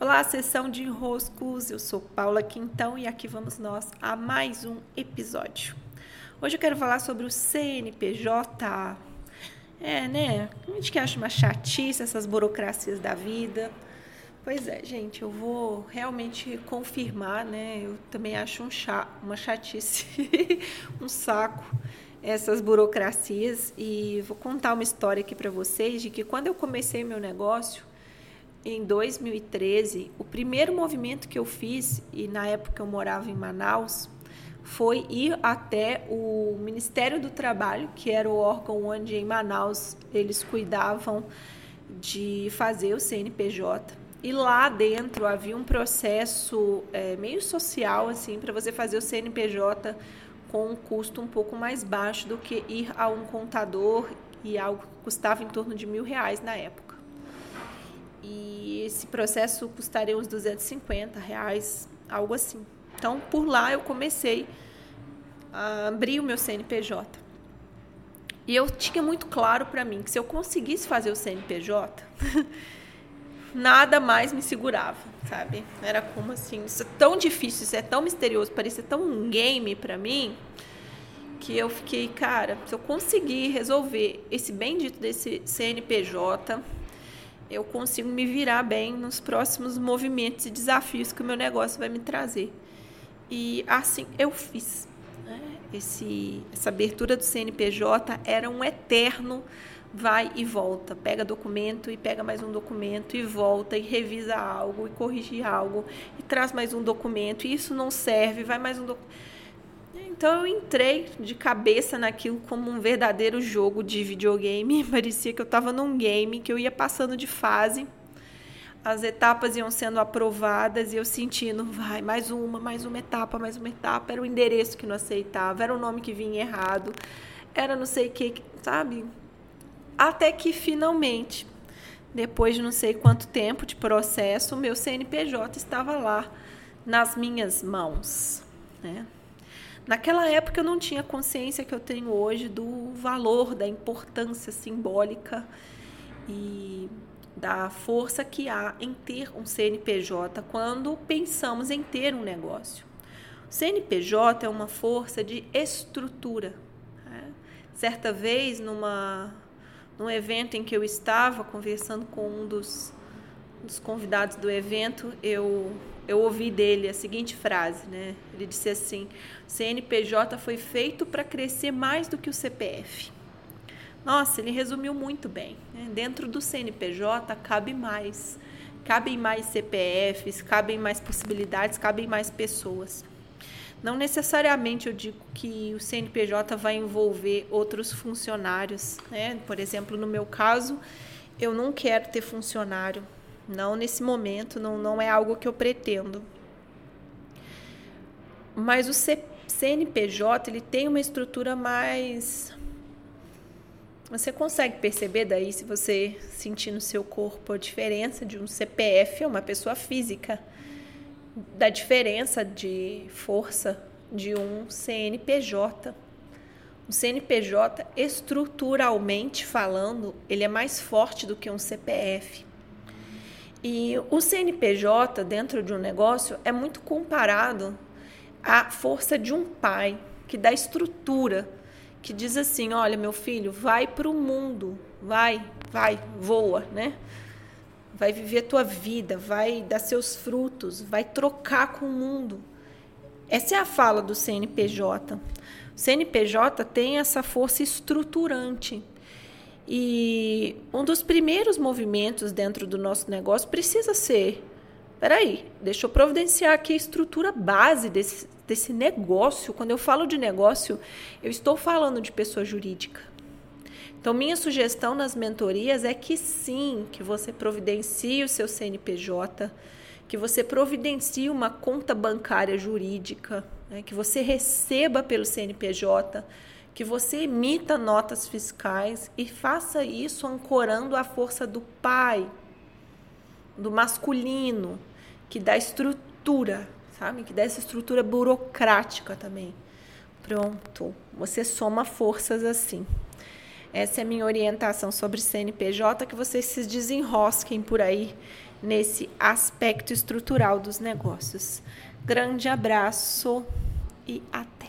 Olá, sessão de enroscos. Eu sou Paula Quintão e aqui vamos nós a mais um episódio. Hoje eu quero falar sobre o CNPJ. É, né? A gente que acha uma chatice essas burocracias da vida. Pois é, gente, eu vou realmente confirmar, né? Eu também acho um chá, uma chatice, um saco essas burocracias e vou contar uma história aqui para vocês de que quando eu comecei meu negócio, em 2013, o primeiro movimento que eu fiz, e na época eu morava em Manaus, foi ir até o Ministério do Trabalho, que era o órgão onde em Manaus eles cuidavam de fazer o CNPJ. E lá dentro havia um processo é, meio social, assim, para você fazer o CNPJ com um custo um pouco mais baixo do que ir a um contador e algo que custava em torno de mil reais na época. E esse processo custaria uns 250 reais, algo assim. Então, por lá eu comecei a abrir o meu CNPJ. E eu tinha muito claro para mim que se eu conseguisse fazer o CNPJ, nada mais me segurava, sabe? Era como assim, isso é tão difícil, isso é tão misterioso, parecia tão um game para mim, que eu fiquei, cara, se eu conseguir resolver esse bendito desse CNPJ, eu consigo me virar bem nos próximos movimentos e desafios que o meu negócio vai me trazer. E assim eu fiz. Né? Esse, essa abertura do CNPJ era um eterno vai e volta, pega documento e pega mais um documento e volta e revisa algo e corrige algo e traz mais um documento e isso não serve, vai mais um documento então eu entrei de cabeça naquilo como um verdadeiro jogo de videogame. Parecia que eu estava num game, que eu ia passando de fase. As etapas iam sendo aprovadas e eu sentindo, vai, mais uma, mais uma etapa, mais uma etapa. Era o endereço que não aceitava, era o nome que vinha errado, era não sei o que, sabe? Até que finalmente, depois de não sei quanto tempo de processo, o meu CNPJ estava lá nas minhas mãos, né? Naquela época eu não tinha consciência que eu tenho hoje do valor, da importância simbólica e da força que há em ter um CNPJ quando pensamos em ter um negócio. O CNPJ é uma força de estrutura. Né? Certa vez, numa, num evento em que eu estava conversando com um dos, dos convidados do evento, eu eu ouvi dele a seguinte frase, né? Ele disse assim: CNPJ foi feito para crescer mais do que o CPF. Nossa, ele resumiu muito bem. Né? Dentro do CNPJ cabe mais. Cabem mais CPFs, cabem mais possibilidades, cabem mais pessoas. Não necessariamente eu digo que o CNPJ vai envolver outros funcionários. Né? Por exemplo, no meu caso, eu não quero ter funcionário não nesse momento, não, não é algo que eu pretendo. Mas o CNPJ ele tem uma estrutura mais. Você consegue perceber daí, se você sentir no seu corpo a diferença de um CPF, uma pessoa física, da diferença de força de um CNPJ. O CNPJ, estruturalmente falando, ele é mais forte do que um CPF. E o CNPJ dentro de um negócio é muito comparado à força de um pai que dá estrutura, que diz assim: olha, meu filho, vai para o mundo, vai, vai, voa, né? Vai viver tua vida, vai dar seus frutos, vai trocar com o mundo. Essa é a fala do CNPJ. O CNPJ tem essa força estruturante e um dos primeiros movimentos dentro do nosso negócio precisa ser: peraí, deixa eu providenciar aqui a estrutura base desse, desse negócio. Quando eu falo de negócio, eu estou falando de pessoa jurídica. Então, minha sugestão nas mentorias é que sim, que você providencie o seu CNPJ, que você providencie uma conta bancária jurídica, né, que você receba pelo CNPJ que você emita notas fiscais e faça isso ancorando a força do pai, do masculino, que dá estrutura, sabe? Que dá essa estrutura burocrática também. Pronto, você soma forças assim. Essa é a minha orientação sobre CNPJ, que vocês se desenrosquem por aí nesse aspecto estrutural dos negócios. Grande abraço e até